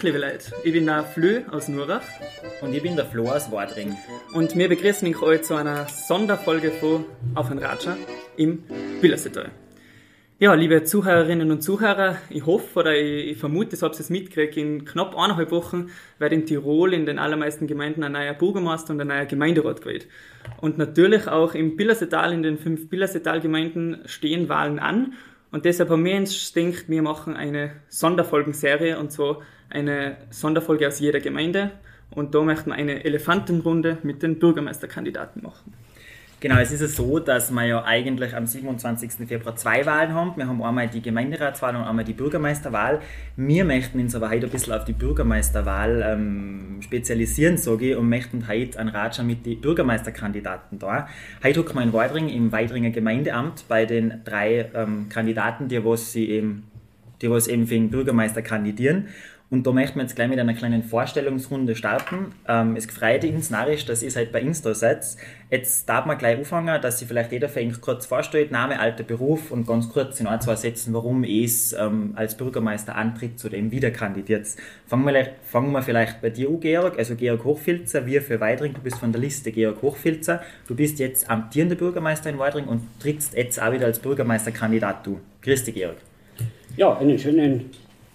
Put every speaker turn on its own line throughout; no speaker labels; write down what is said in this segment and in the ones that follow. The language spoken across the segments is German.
Liebe Leute. Ich bin der Flö aus Nurach.
Und ich bin der Flo aus Wadring.
Und wir begrüßen euch heute zu einer Sonderfolge von Auf ein Ratscher im Billersetal. Ja, liebe Zuhörerinnen und Zuhörer, ich hoffe oder ich, ich vermute, so habt ihr es mitgekriegt, in knapp eineinhalb Wochen wird in Tirol in den allermeisten Gemeinden ein neuer Bürgermeister und ein neuer Gemeinderat gewählt. Und natürlich auch im Billersetal, in den fünf Billersetal-Gemeinden stehen Wahlen an. Und deshalb haben wir uns gedacht, wir machen eine Sonderfolgenserie und zwar eine Sonderfolge aus jeder Gemeinde. Und da möchten wir eine Elefantenrunde mit den Bürgermeisterkandidaten machen.
Genau, es ist so, dass wir ja eigentlich am 27. Februar zwei Wahlen haben. Wir haben einmal die Gemeinderatswahl und einmal die Bürgermeisterwahl. Wir möchten uns aber heute ein bisschen auf die Bürgermeisterwahl ähm, spezialisieren, sage ich, und möchten heute einen Ratscher mit den Bürgermeisterkandidaten da. Heute hocken wir in Weidring im Weidringer Gemeindeamt bei den drei ähm, Kandidaten, die was sie eben, die was eben für den Bürgermeister kandidieren. Und da möchten wir jetzt gleich mit einer kleinen Vorstellungsrunde starten. Ähm, es gefreut uns narrisch, dass ihr halt bei Insta seid. Jetzt darf man gleich anfangen, dass sich vielleicht jeder für ihn kurz vorstellt, Name, Alter, Beruf und ganz kurz in ein, zwei Sätzen, warum es ähm, als Bürgermeister antritt zu dem wieder kandidiert. Fangen wir, fangen wir vielleicht bei dir an, Georg. Also Georg Hochfilzer, wir für Weidring, du bist von der Liste Georg Hochfilzer. Du bist jetzt amtierender Bürgermeister in Weidring und trittst jetzt auch wieder als Bürgermeisterkandidat du. Grüß dich, Georg.
Ja, einen schönen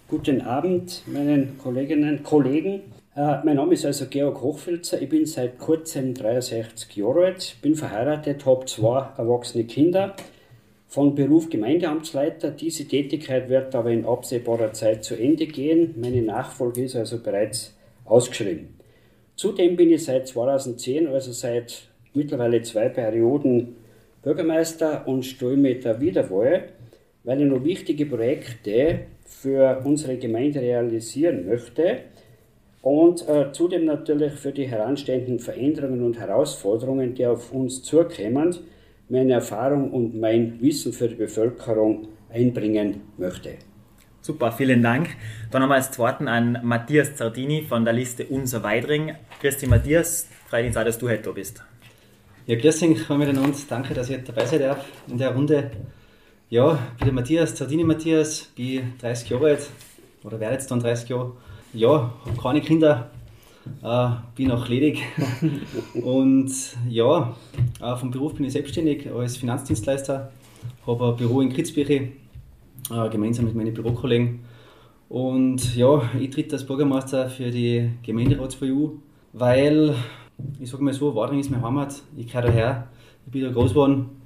Guten Abend, meinen Kolleginnen und Kollegen. Äh, mein Name ist also Georg Hochfilzer. Ich bin seit kurzem 63 Jahre alt, bin verheiratet, habe zwei erwachsene Kinder. Von Beruf Gemeindeamtsleiter. Diese Tätigkeit wird aber in absehbarer Zeit zu Ende gehen. Meine Nachfolge ist also bereits ausgeschrieben. Zudem bin ich seit 2010, also seit mittlerweile zwei Perioden Bürgermeister und stehe mit der Wiederwahl, weil ich noch wichtige Projekte für unsere Gemeinde realisieren möchte und äh, zudem natürlich für die heranstehenden Veränderungen und Herausforderungen, die auf uns zukommen, meine Erfahrung und mein Wissen für die Bevölkerung einbringen möchte.
Super, vielen Dank. Dann nochmal als Zweiten an Matthias Zardini von der Liste Unser Weidring. Christi Matthias, freut uns auch, dass du heute da bist.
Ja, grüß dich miteinander. Danke, dass ich dabei sein darf in der Runde. Ja, ich bin der Matthias, Zardini Matthias, bin 30 Jahre alt oder werde jetzt dann 30 Jahre. Ja, habe keine Kinder, äh, bin auch ledig. und ja, äh, vom Beruf bin ich selbstständig als Finanzdienstleister, habe ein Büro in Kritzbüche, äh, gemeinsam mit meinen Bürokollegen. Und ja, ich tritt als Bürgermeister für die GemeinderatsVU, weil, ich sage mal so, Wadring ist meine Heimat, ich gehöre daher, ich bin da groß geworden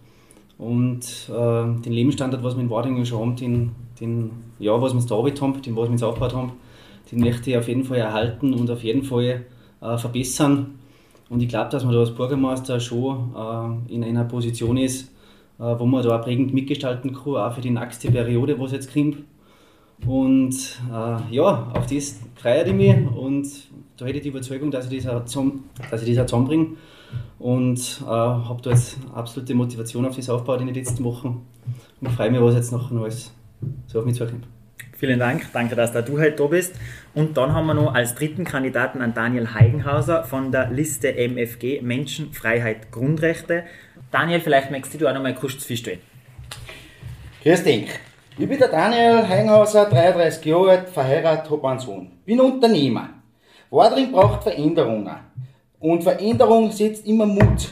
und äh, den Lebensstandard, was wir in Wadingen schon haben, den, den, ja, was wir da haben, den, was wir jetzt aufgebaut haben, den möchte ich auf jeden Fall erhalten und auf jeden Fall äh, verbessern. Und ich glaube, dass man da als Bürgermeister schon äh, in einer Position ist, äh, wo man da auch prägend mitgestalten kann, auch für die nächste Periode, was jetzt kommt. Und äh, ja, auf das freue ich mich und da hätte ich die Überzeugung, dass ich das auch, zum, dass ich das auch zusammenbringe und äh, habe da jetzt absolute Motivation auf das aufgebaut in den letzten Wochen und freue mich, was jetzt noch alles so auf mich zukommt.
Vielen Dank, danke, dass da du heute da bist. Und dann haben wir noch als dritten Kandidaten an Daniel Heigenhauser von der Liste MFG Menschen, Freiheit, Grundrechte. Daniel, vielleicht möchtest du auch noch mal kurz feststellen.
Grüß dich. Ich bin der Daniel Heigenhauser, 33 Jahre alt, verheiratet, habe einen Sohn. Bin Unternehmer. Wadring braucht Veränderungen. Und Veränderung setzt immer Mut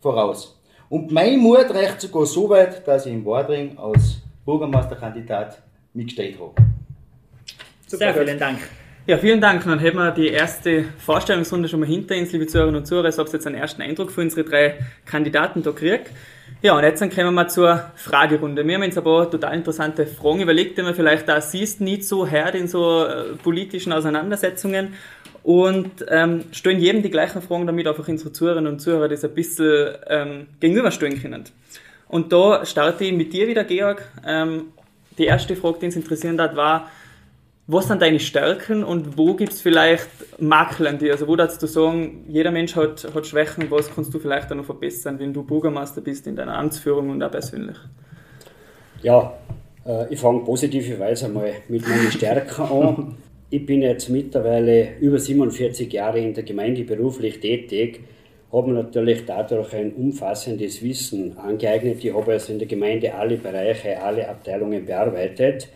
voraus. Und mein Mut reicht sogar so weit, dass ich im Wadring als Bürgermeisterkandidat mitgestellt habe.
Super, Sehr vielen Dank.
Ja, vielen Dank. Dann hätten wir die erste Vorstellungsrunde schon mal hinter uns, liebe Zuhörerinnen und Zuhörer. Ich habe jetzt einen ersten Eindruck für unsere drei Kandidaten da gekriegt. Ja, und jetzt dann kommen wir zur Fragerunde. Wir haben uns ein paar total interessante Fragen überlegt, die man vielleicht da siehst, nicht so hört in so äh, politischen Auseinandersetzungen und ähm, stellen jedem die gleichen Fragen, damit einfach unsere Zuhörerinnen und Zuhörer das ein bisschen ähm, gegenüberstellen können. Und da starte ich mit dir wieder, Georg. Ähm, die erste Frage, die uns interessieren hat, war, was sind deine Stärken und wo gibt es vielleicht Makel an dir? Also wo darfst du sagen, jeder Mensch hat, hat Schwächen, was kannst du vielleicht auch noch verbessern, wenn du Bürgermeister bist in deiner Amtsführung und auch persönlich?
Ja, äh, ich fange positiverweise einmal mit meinen Stärken an. Ich bin jetzt mittlerweile über 47 Jahre in der Gemeinde beruflich tätig, habe natürlich dadurch ein umfassendes Wissen angeeignet. Ich habe also in der Gemeinde alle Bereiche, alle Abteilungen bearbeitet.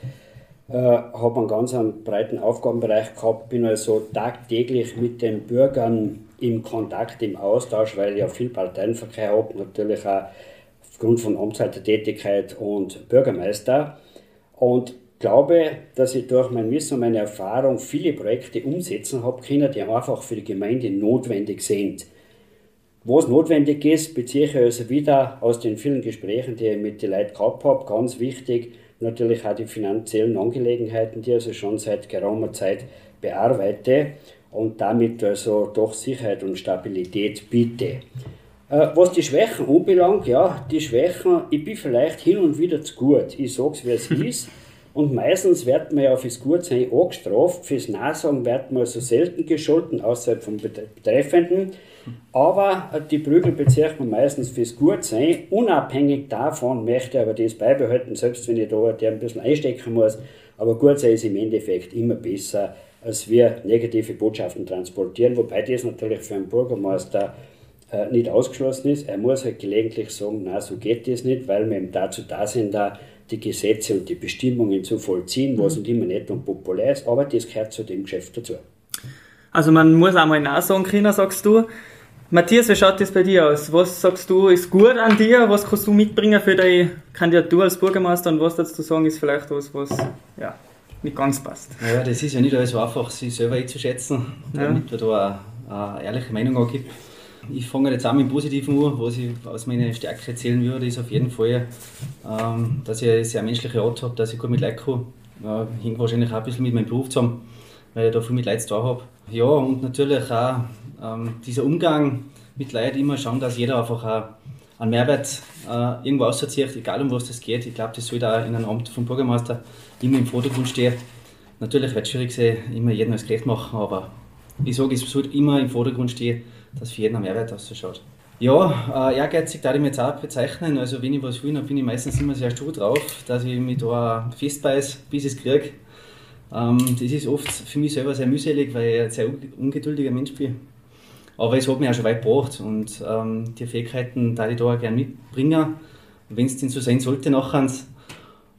äh, habe einen ganz einen breiten Aufgabenbereich gehabt, bin also tagtäglich mit den Bürgern im Kontakt, im Austausch, weil ich ja viel Parteienverkehr habe, natürlich auch aufgrund von Amtsleitertätigkeit und Bürgermeister. Und glaube, dass ich durch mein Wissen und meine Erfahrung viele Projekte umsetzen habe können, die einfach für die Gemeinde notwendig sind. Wo es notwendig ist, beziehe ich also wieder aus den vielen Gesprächen, die ich mit den Leuten gehabt habe, ganz wichtig, natürlich auch die finanziellen Angelegenheiten, die ich also schon seit geraumer Zeit bearbeite und damit also doch Sicherheit und Stabilität biete. Äh, was die Schwächen anbelangt, ja, die Schwächen, ich bin vielleicht hin und wieder zu gut. Ich sage es, wie es ist. Und meistens wird man ja fürs Gutsein angestraft, fürs Nachsagen wird man so selten gescholten, außerhalb vom Betreffenden. Aber die Prügel bezeichnet man meistens fürs Gutsein. Unabhängig davon möchte ich aber das beibehalten, selbst wenn ich da der ein bisschen einstecken muss. Aber Gutsein ist im Endeffekt immer besser, als wir negative Botschaften transportieren, wobei das natürlich für einen Bürgermeister äh, nicht ausgeschlossen ist. Er muss halt gelegentlich sagen, na, so geht das nicht, weil wir eben dazu da sind, da die Gesetze und die Bestimmungen zu vollziehen, was mhm. nicht immer nett und populär ist, aber das gehört zu dem Geschäft dazu.
Also man muss einmal nachsagen können, sagst du. Matthias, wie schaut das bei dir aus? Was sagst du, ist gut an dir? Was kannst du mitbringen für deine Kandidatur als Bürgermeister und was dazu sagen ist vielleicht was, was ja, nicht ganz passt?
Naja, das ist ja nicht alles so einfach, sich selber einzuschätzen, damit ja. man da eine, eine ehrliche Meinung angibt. Ich fange jetzt auch mit dem Positiven an. Was ich aus meiner Stärke erzählen würde, ist auf jeden Fall, ähm, dass ich eine sehr menschliche Art habe, dass ich gut mit Leuten komme. Ja, hängt wahrscheinlich auch ein bisschen mit meinem Beruf zusammen, weil ich da viel mit Leuten da habe. Ja, und natürlich auch ähm, dieser Umgang mit Leuten, immer schauen, dass jeder einfach auch einen Mehrwert äh, irgendwo auszieht, egal um was das geht. Ich glaube, das sollte auch in einem Amt vom Bürgermeister immer im Vordergrund stehen. Natürlich wird es schwierig sein, immer jedem das gerecht machen, aber ich sage, es sollte immer im Vordergrund stehen, dass für jeden ein Mehrwert ausschaut. Ja, äh, ehrgeizig darf ich mich jetzt auch bezeichnen. Also wenn ich was will, dann bin ich meistens immer sehr stur drauf, dass ich mich da festbeiß, bis ich es kriege. Ähm, das ist oft für mich selber sehr mühselig, weil ich ein sehr ungeduldiger Mensch bin. Aber es hat mich auch schon weit gebracht und ähm, die Fähigkeiten da ich da gerne mitbringen, wenn es denn so sein sollte nachher.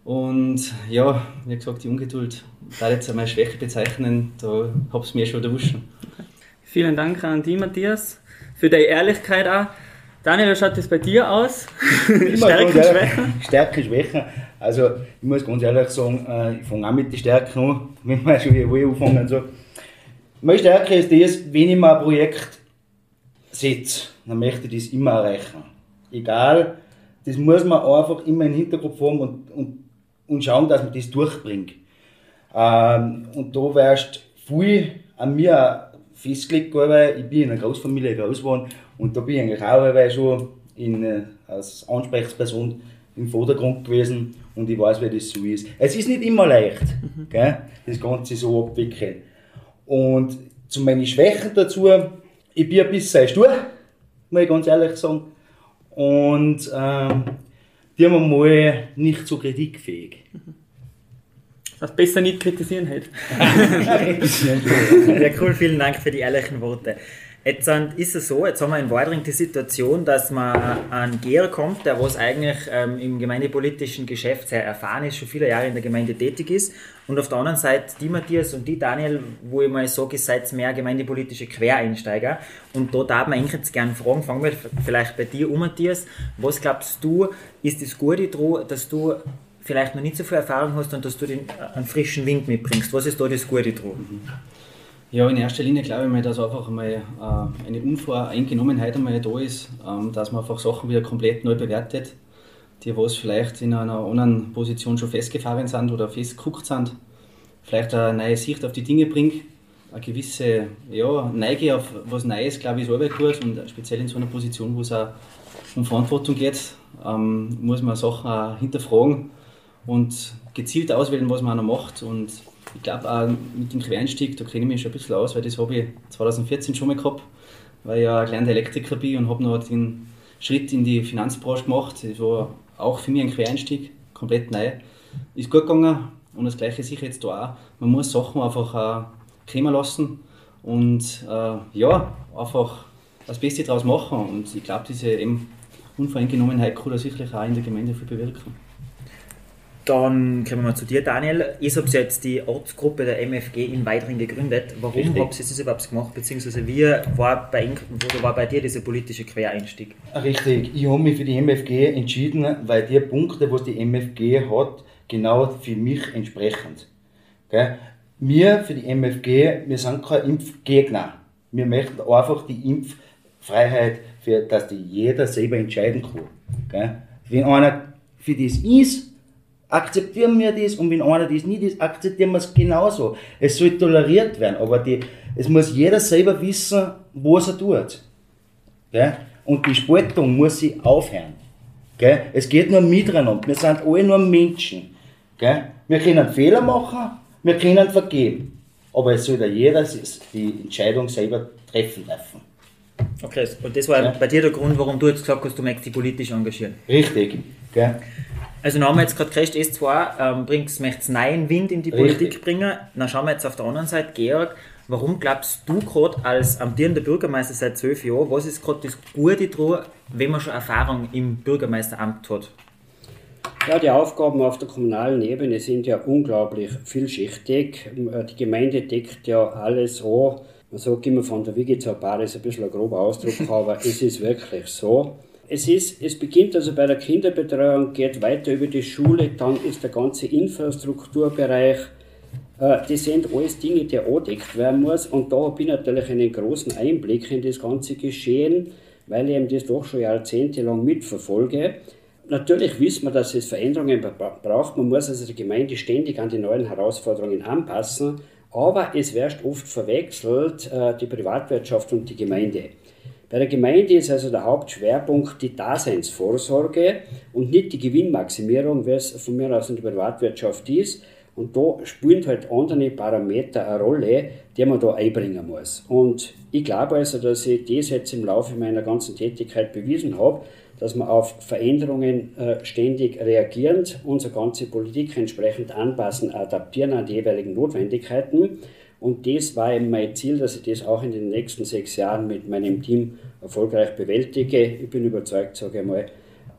Und ja, wie gesagt, die Ungeduld, da ich jetzt meine Schwäche bezeichnen, da habe ich mir schon erwischt.
Vielen Dank an die, Matthias, für deine Ehrlichkeit auch. Daniel, wie schaut das bei dir aus?
Stärken, Schwächen? Stärken, Schwächen. Also, ich muss ganz ehrlich sagen, äh, ich fange auch mit den Stärken an, wenn wir schon hier anfangen. So. Meine Stärke ist das, wenn ich mir ein Projekt setze, dann möchte ich das immer erreichen. Egal, das muss man einfach immer im Hinterkopf haben und, und, und schauen, dass man das durchbringt. Ähm, und da wärst viel an mir festgelegt worden. Ich bin in einer Großfamilie groß geworden und da bin ich eigentlich auch schon in, äh, als Ansprechperson im Vordergrund gewesen und ich weiß, wie das so ist. Es ist nicht immer leicht, mhm. gell, das Ganze so abwickeln. Und zu meinen Schwächen dazu, ich bin ein bisschen stur, muss ich ganz ehrlich sagen. Und ähm, die haben mal nicht so kritikfähig. Mhm.
Das besser nicht kritisieren halt.
ja, cool, vielen Dank für die ehrlichen Worte. Jetzt ist es so, jetzt haben wir in Wadring die Situation, dass man an Geher kommt, der was eigentlich ähm, im gemeindepolitischen Geschäft sehr erfahren ist, schon viele Jahre in der Gemeinde tätig ist. Und auf der anderen Seite die Matthias und die Daniel, wo ich mal sage, ihr seid mehr gemeindepolitische Quereinsteiger. Und da darf man eigentlich jetzt gerne fragen, fangen wir vielleicht bei dir um, Matthias. Was glaubst du, ist das Gute daran, dass du vielleicht noch nicht so viel Erfahrung hast und dass du den, äh, einen frischen Wind mitbringst. Was ist da das Gute dran?
Ja, in erster Linie glaube ich mal, dass einfach einmal äh, eine Unvoreingenommenheit einmal da ist, ähm, dass man einfach Sachen wieder komplett neu bewertet, die was vielleicht in einer anderen Position schon festgefahren sind oder festgeguckt sind, vielleicht eine neue Sicht auf die Dinge bringt, eine gewisse ja, Neige auf was Neues, glaube ich, ist Arbeit gut und speziell in so einer Position, wo es auch um Verantwortung geht, ähm, muss man Sachen hinterfragen und gezielt auswählen, was man auch noch macht. Und ich glaube auch mit dem Quereinstieg, da kenne ich mich schon ein bisschen aus, weil das habe ich 2014 schon mal gehabt, weil ich ja kleiner Elektriker bin und habe noch den Schritt in die Finanzbranche gemacht. Das war auch für mich ein Quereinstieg, komplett neu. Ist gut gegangen und das Gleiche sicher jetzt da auch. Man muss Sachen einfach äh, kommen lassen und äh, ja, einfach das Beste daraus machen. Und ich glaube, diese eben Unvoreingenommenheit kann da sicherlich auch in der Gemeinde viel bewirken.
Dann kommen wir zu dir, Daniel. Ihr habt jetzt die Ortsgruppe der MFG in Weidring gegründet. Warum
Richtig.
habt ihr das überhaupt gemacht? Beziehungsweise wie war bei, wo war bei dir dieser politische Quereinstieg?
Richtig, ich habe mich für die MFG entschieden, weil die Punkte, was die MFG hat, genau für mich entsprechen. Gell? Wir für die MFG, wir sind kein Impfgegner. Wir möchten einfach die Impffreiheit, für, dass die jeder selber entscheiden kann. Gell? Wenn einer für das ist, akzeptieren wir das und wenn einer das nicht ist, akzeptieren wir es genauso. Es soll toleriert werden, aber die, es muss jeder selber wissen, was er tut. Gell? Und die Spaltung muss sie aufhören. Gell? Es geht nur miteinander. Wir sind alle nur Menschen. Gell? Wir können Fehler machen, wir können vergeben. Aber es soll ja jeder die Entscheidung selber treffen dürfen.
Okay, und das war
Ja.
bei dir der Grund, warum du jetzt gesagt hast, du möchtest dich politisch engagieren.
Richtig. Gell?
Also dann haben wir jetzt gerade gehört, S2 ähm, bringst, möchtest neuen Wind in die
Richtig.
Politik bringen. Dann schauen wir jetzt auf der anderen Seite, Georg, warum glaubst du gerade als amtierender Bürgermeister seit zwölf Jahren, was ist gerade das Gute dran, wenn man schon Erfahrung im Bürgermeisteramt hat?
Ja, die Aufgaben auf der kommunalen Ebene sind ja unglaublich vielschichtig. Die Gemeinde deckt ja alles an. Man sagt immer von der Wiege zur Bar ist ein bisschen ein grober Ausdruck, aber es ist wirklich so. Es, ist, es beginnt also bei der Kinderbetreuung, geht weiter über die Schule, dann ist der ganze Infrastrukturbereich. Äh, Das sind alles Dinge, die angedeckt werden muss. Und da habe ich natürlich einen großen Einblick in das ganze Geschehen, weil ich eben das doch schon jahrzehntelang mitverfolge. Natürlich wissen wir, dass es Veränderungen bra- braucht. Man muss also die Gemeinde ständig an die neuen Herausforderungen anpassen. Aber es wird oft verwechselt, äh, die Privatwirtschaft und die Gemeinde. Bei der Gemeinde ist also der Hauptschwerpunkt die Daseinsvorsorge und nicht die Gewinnmaximierung, wie es von mir aus in der Privatwirtschaft ist. Und da spielen halt andere Parameter eine Rolle, die man da einbringen muss. Und ich glaube also, dass ich das jetzt im Laufe meiner ganzen Tätigkeit bewiesen habe, dass wir auf Veränderungen äh, ständig reagierend unsere ganze Politik entsprechend anpassen, adaptieren an die jeweiligen Notwendigkeiten. Und das war eben mein Ziel, dass ich das auch in den nächsten sechs Jahren mit meinem Team erfolgreich bewältige. Ich bin überzeugt, sage ich mal,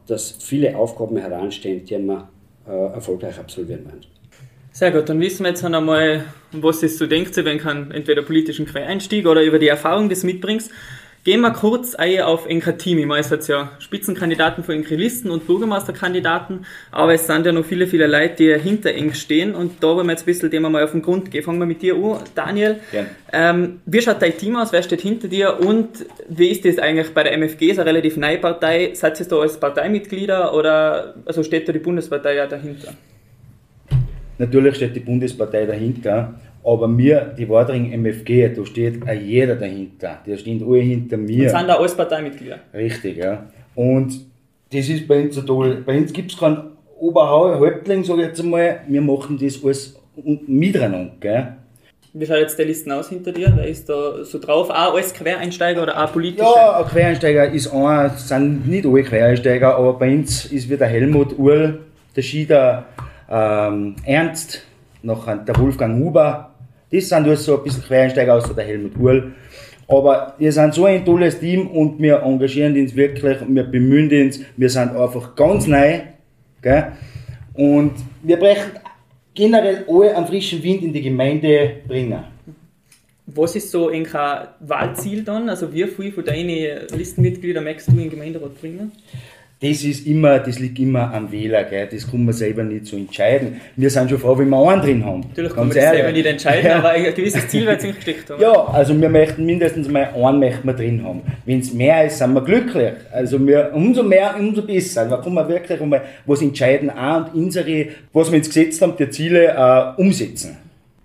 dass viele Aufgaben heranstehen, die wir äh, erfolgreich absolvieren werden.
Sehr gut, dann wissen wir jetzt einmal, was es so denkt, wenn kann entweder politischen Quereinstieg oder über die Erfahrung, die du mitbringst. Gehen wir kurz ein auf Enkratimi. Man ist jetzt ja Spitzenkandidaten für Enkrelisten und Bürgermeisterkandidaten, aber es sind ja noch viele, viele Leute, die hinter Eng stehen und da wollen wir jetzt ein bisschen dem mal auf den Grund gehen. Fangen wir mit dir an, Daniel. Ähm, wie schaut dein Team aus? Wer steht hinter dir? Und wie ist das eigentlich bei der MFG? Ist eine relativ neue Partei. Seid ihr da als Parteimitglieder oder also steht da die Bundespartei ja dahinter?
Natürlich steht die Bundespartei dahinter, aber mir, die Wadring MFG, da steht auch jeder dahinter. Die stehen alle hinter mir.
Sind da alles Parteimitglieder?
Richtig, ja. Und das ist bei uns so toll. Bei uns gibt es keinen Oberhäuptling, sage ich jetzt einmal. Wir machen das alles miteinander. Gell?
Wie schaut jetzt der Listen aus hinter dir? Wer ist da so drauf? Auch als Quereinsteiger oder auch politisch?
Ja, ein Quereinsteiger ist ein, sind nicht alle Quereinsteiger, aber bei uns ist wie der Helmut Url, der Schieder ähm, Ernst, noch der Wolfgang Huber. Das sind alles so ein bisschen Quereinsteiger, außer der Helmut Url. Aber wir sind so ein tolles Team und wir engagieren uns wirklich, wir bemühen uns, wir sind einfach ganz neu. Gell? Und wir brechen generell alle einen frischen Wind in die Gemeinde bringen.
Was ist so ein Wahlziel dann? Also wie viel von deinen Listenmitgliedern möchtest du in den Gemeinderat bringen?
Das ist immer, das liegt immer am Wähler, gell? das kann man selber nicht so entscheiden. Wir sind schon froh, wenn wir einen drin haben.
Natürlich kann man das selber nicht entscheiden,
Ja.
aber ein gewisses Ziel wird sich gesteckt haben.
Ja, also wir möchten mindestens mal einen möchten wir drin haben. Wenn es mehr ist, sind wir glücklich. Also wir, umso mehr, umso besser. Da kann man wirklich einmal was entscheiden auch und unsere, was wir ins Gesetz haben, die Ziele äh, umsetzen.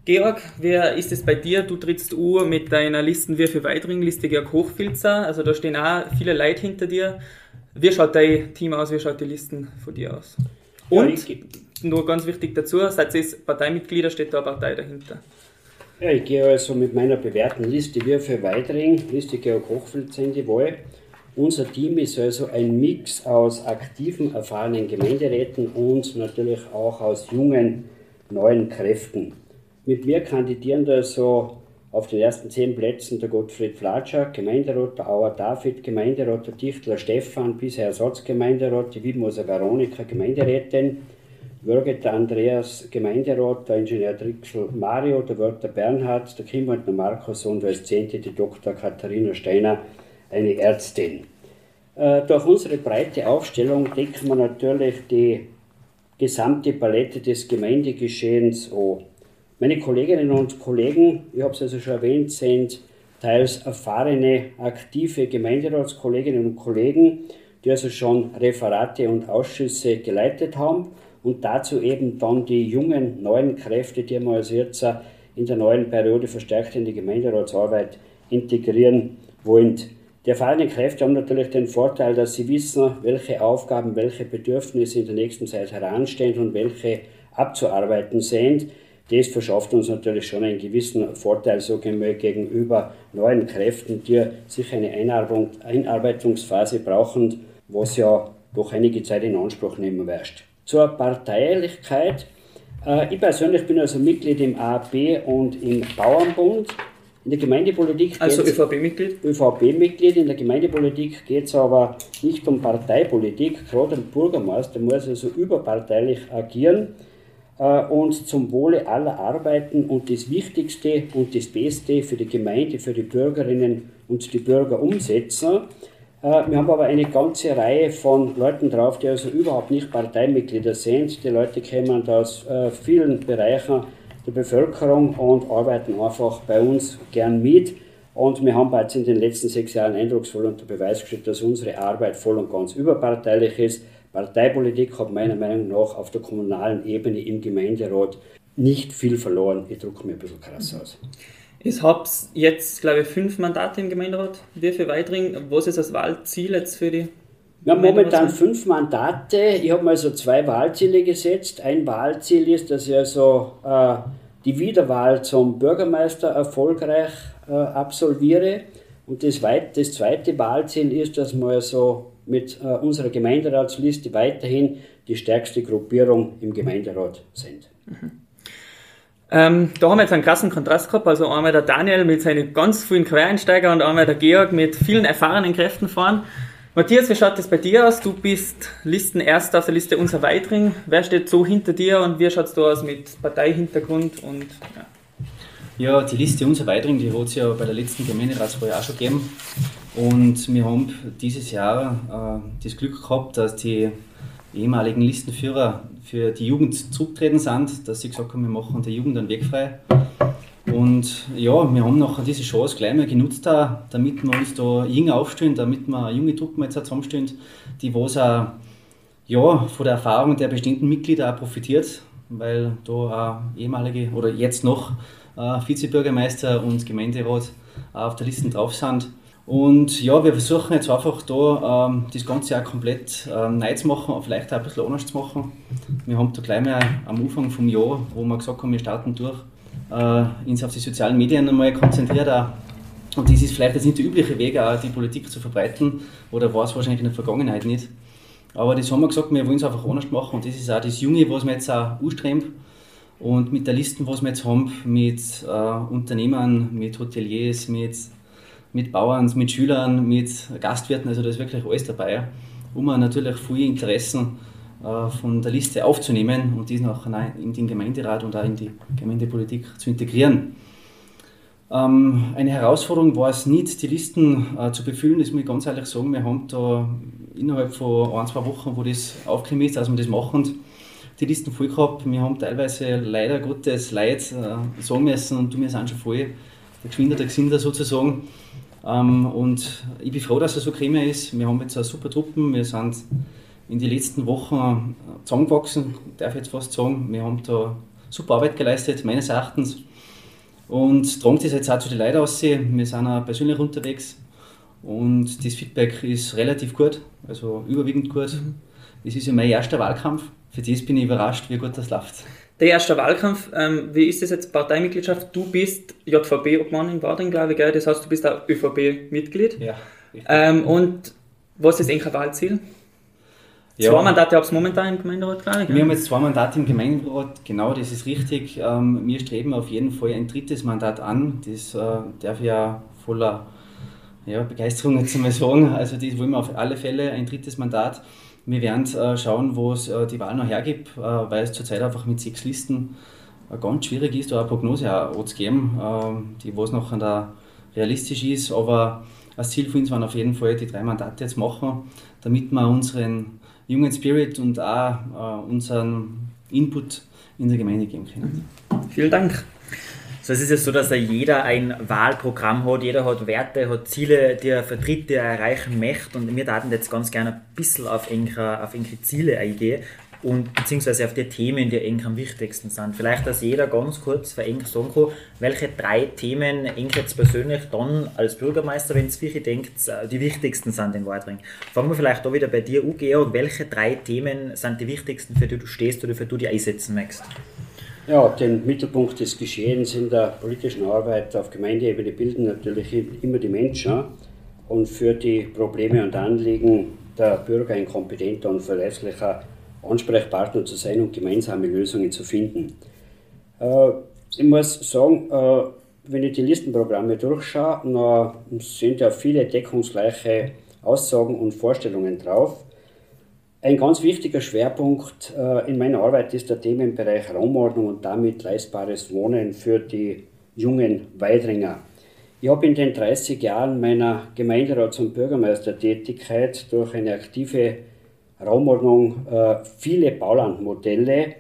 Georg, wer ist es bei dir? Du trittst U mit deiner Listen für Liste Georg Hochfilzer. Also da stehen auch viele Leute hinter dir. Wie schaut dein Team aus? Wie schaut die Listen von dir aus?
Ja,
Und
ich-
nur ganz wichtig dazu, seid ihr Parteimitglieder, steht da eine Partei dahinter.
Ja, ich gehe also mit meiner bewährten Liste wir für Weidring, Liste Georg Hochfeld in die Wahl. Unser Team ist also ein Mix aus aktiven, erfahrenen Gemeinderäten und natürlich auch aus jungen, neuen Kräften. Mit mir kandidieren da so auf den ersten zehn Plätzen der Gottfried Flatscher, Gemeinderat, der Auer David, Gemeinderat, der Tichtler Stefan, bisher Ersatzgemeinderat, die Wiedmoser Veronika, Gemeinderätin, Würge der Andreas Gemeinderat, der Ingenieur Drixel Mario, der Wörter Bernhard, der Kimwald der Markus und als Zehnte die Dr. Katharina Steiner, eine Ärztin. Äh, durch unsere breite Aufstellung decken wir natürlich die gesamte Palette des Gemeindegeschehens an. Meine Kolleginnen und Kollegen, ich habe es also schon erwähnt, sind teils erfahrene, aktive Gemeinderatskolleginnen und Kollegen, die also schon Referate und Ausschüsse geleitet haben und dazu eben dann die jungen, neuen Kräfte, die wir also jetzt in der neuen Periode verstärkt in die Gemeinderatsarbeit integrieren wollen. Die erfahrenen Kräfte haben natürlich den Vorteil, dass sie wissen, welche Aufgaben, welche Bedürfnisse in der nächsten Zeit heranstehen und welche abzuarbeiten sind. Das verschafft uns natürlich schon einen gewissen Vorteil so gegenüber neuen Kräften, die sicher eine Einarbeitungsphase brauchen, was ja doch einige Zeit in Anspruch nehmen wirst. Zur Parteilichkeit. Äh, ich persönlich bin also Mitglied im AAP und im Bauernbund. In der Gemeindepolitik
Also ÖVP-Mitglied?
ÖVP-Mitglied. In der Gemeindepolitik geht es aber nicht um Parteipolitik. Gerade ein Bürgermeister muss also überparteilich agieren und zum Wohle aller arbeiten und das Wichtigste und das Beste für die Gemeinde, für die Bürgerinnen und die Bürger umsetzen. Äh, wir haben aber eine ganze Reihe von Leuten drauf, die also überhaupt nicht Parteimitglieder sind. Die Leute kommen aus äh, vielen Bereichen der Bevölkerung und arbeiten einfach bei uns gern mit. Und wir haben bereits in den letzten sechs Jahren eindrucksvoll unter Beweis gestellt, dass unsere Arbeit voll und ganz überparteilich ist. Parteipolitik hat meiner Meinung nach auf der kommunalen Ebene im Gemeinderat nicht viel verloren. Ich drücke mir ein bisschen krass aus.
Ich habe jetzt, glaube ich, fünf Mandate im Gemeinderat. Wie viel weiteren? Was ist das Wahlziel jetzt für die?
Wir haben momentan fünf Mandate. Ich habe mal so zwei Wahlziele gesetzt. Ein Wahlziel ist, dass ich also äh, die Wiederwahl zum Bürgermeister erfolgreich äh, absolviere. Und das, das zweite Wahlziel ist, dass wir also mit äh, unserer Gemeinderatsliste weiterhin die stärkste Gruppierung im Gemeinderat sind. Mhm.
Ähm, da haben wir jetzt einen krassen Kontrast gehabt. Also einmal der Daniel mit seinen ganz vielen Quereinsteiger und einmal der Georg mit vielen erfahrenen Kräften fahren. Matthias, wie schaut das bei dir aus? Du bist Listenerster auf der Liste unser Weitring. Wer steht so hinter dir und wie schaut es da aus mit Parteihintergrund und ja.
Ja, die Liste unser Weitring, die hat es ja bei der letzten Gemeinderatswahl auch schon gegeben. Und wir haben dieses Jahr äh, das Glück gehabt, dass die ehemaligen Listenführer für die Jugend zurücktreten sind, dass sie gesagt haben, wir machen der Jugend einen Weg frei. Und ja, wir haben nachher diese Chance gleich mal genutzt, damit wir uns da jung aufstellen, damit wir junge Truppen jetzt auch zusammenstehen, die was auch ja, von der Erfahrung der bestehenden Mitglieder auch profitiert, weil da auch ehemalige oder jetzt noch Vizebürgermeister und Gemeinderat auf der Liste drauf sind. Und ja, wir versuchen jetzt einfach da ähm, das Ganze auch komplett ähm, neu zu machen, vielleicht auch ein bisschen anders zu machen. Wir haben da gleich mal am Anfang vom Jahr, wo wir gesagt haben, wir starten durch, äh, uns auf die sozialen Medien einmal konzentriert. Auch. Und das ist vielleicht jetzt nicht der übliche Weg, auch die Politik zu verbreiten, oder war es wahrscheinlich in der Vergangenheit nicht. Aber das haben wir gesagt, wir wollen es einfach anders machen und das ist auch das Junge, was wir jetzt auch anstreben. Und mit der Liste, was wir jetzt haben, mit äh, Unternehmern, mit Hoteliers, mit mit Bauern, mit Schülern, mit Gastwirten, also da ist wirklich alles dabei, um natürlich viele Interessen äh, von der Liste aufzunehmen und dies nachher in den Gemeinderat und auch in die Gemeindepolitik zu integrieren. Ähm, eine Herausforderung war es nicht, die Listen äh, zu befüllen, das muss ich ganz ehrlich sagen. Wir haben da innerhalb von ein, zwei Wochen, wo das aufgekommen ist, dass wir das machen, die Listen voll gehabt. Wir haben teilweise leider Gottes Leid äh, sagen müssen und du mir sind schon voll, der Geschwinder, der Gesinder sozusagen. Ähm, und ich bin froh, dass er so gekommen ist. Wir haben jetzt eine super Truppen. Wir sind in den letzten Wochen zusammengewachsen, darf ich jetzt fast sagen. Wir haben da super Arbeit geleistet, meines Erachtens. Und tragen das jetzt auch zu den Leuten aus. Wir sind auch persönlich unterwegs. Und das Feedback ist relativ gut, also überwiegend gut. Mhm. Das ist ja mein erster Wahlkampf. Für das bin ich überrascht, wie gut das läuft.
Der erste Wahlkampf, ähm, wie ist das jetzt Parteimitgliedschaft? Du bist JVB-Obmann in Wadring, glaube ich, gell? das heißt, du bist auch ÖVP-Mitglied. Ja. Ähm, und was ist eigentlich ein Wahlziel? Ja. Zwei Mandate habt ihr momentan im Gemeinderat,
glaube ich. Wir haben jetzt zwei Mandate im Gemeinderat, genau, das ist richtig. Ähm, wir streben auf jeden Fall ein drittes Mandat an. Das äh, darf ja voller ja, Begeisterung jetzt einmal sagen. Also die wollen wir auf alle Fälle ein drittes Mandat. Wir werden äh, schauen, wo es äh, die Wahl noch hergibt, äh, weil es zurzeit einfach mit sechs Listen ganz schwierig ist, da eine Prognose auch zu geben, äh, die was noch da realistisch ist. Aber das Ziel für uns war auf jeden Fall, die drei Mandate jetzt machen, damit wir unseren jungen Spirit und auch unseren Input in der Gemeinde geben können.
Vielen Dank.
So, es ist ja so, dass da jeder ein Wahlprogramm hat, jeder hat Werte, hat Ziele, die er vertritt, die er erreichen möchte. Und wir daten jetzt ganz gerne ein bisschen auf enger, auf Ziele eingehen und beziehungsweise auf die Themen, die eng am wichtigsten sind. Vielleicht, dass jeder ganz kurz für eng sagen kann, welche drei Themen eng jetzt persönlich dann als Bürgermeister, wenn es für denkt, die wichtigsten sind in Wadring. Fangen wir vielleicht da wieder bei dir an, Georg. Welche drei Themen sind die wichtigsten, für die du stehst oder für die du dich einsetzen möchtest?
Ja, den Mittelpunkt des Geschehens in der politischen Arbeit auf Gemeindeebene bilden natürlich immer die Menschen und für die Probleme und Anliegen der Bürger ein kompetenter und verlässlicher Ansprechpartner zu sein und gemeinsame Lösungen zu finden. Äh, ich muss sagen, äh, wenn ich die Listenprogramme durchschaue, sind ja viele deckungsgleiche Aussagen und Vorstellungen drauf. Ein ganz wichtiger Schwerpunkt äh, in meiner Arbeit ist der Themenbereich Raumordnung und damit leistbares Wohnen für die jungen Weidringer. Ich habe in den 30 Jahren meiner Gemeinderats- und Bürgermeistertätigkeit durch eine aktive Raumordnung äh, viele Baulandmodelle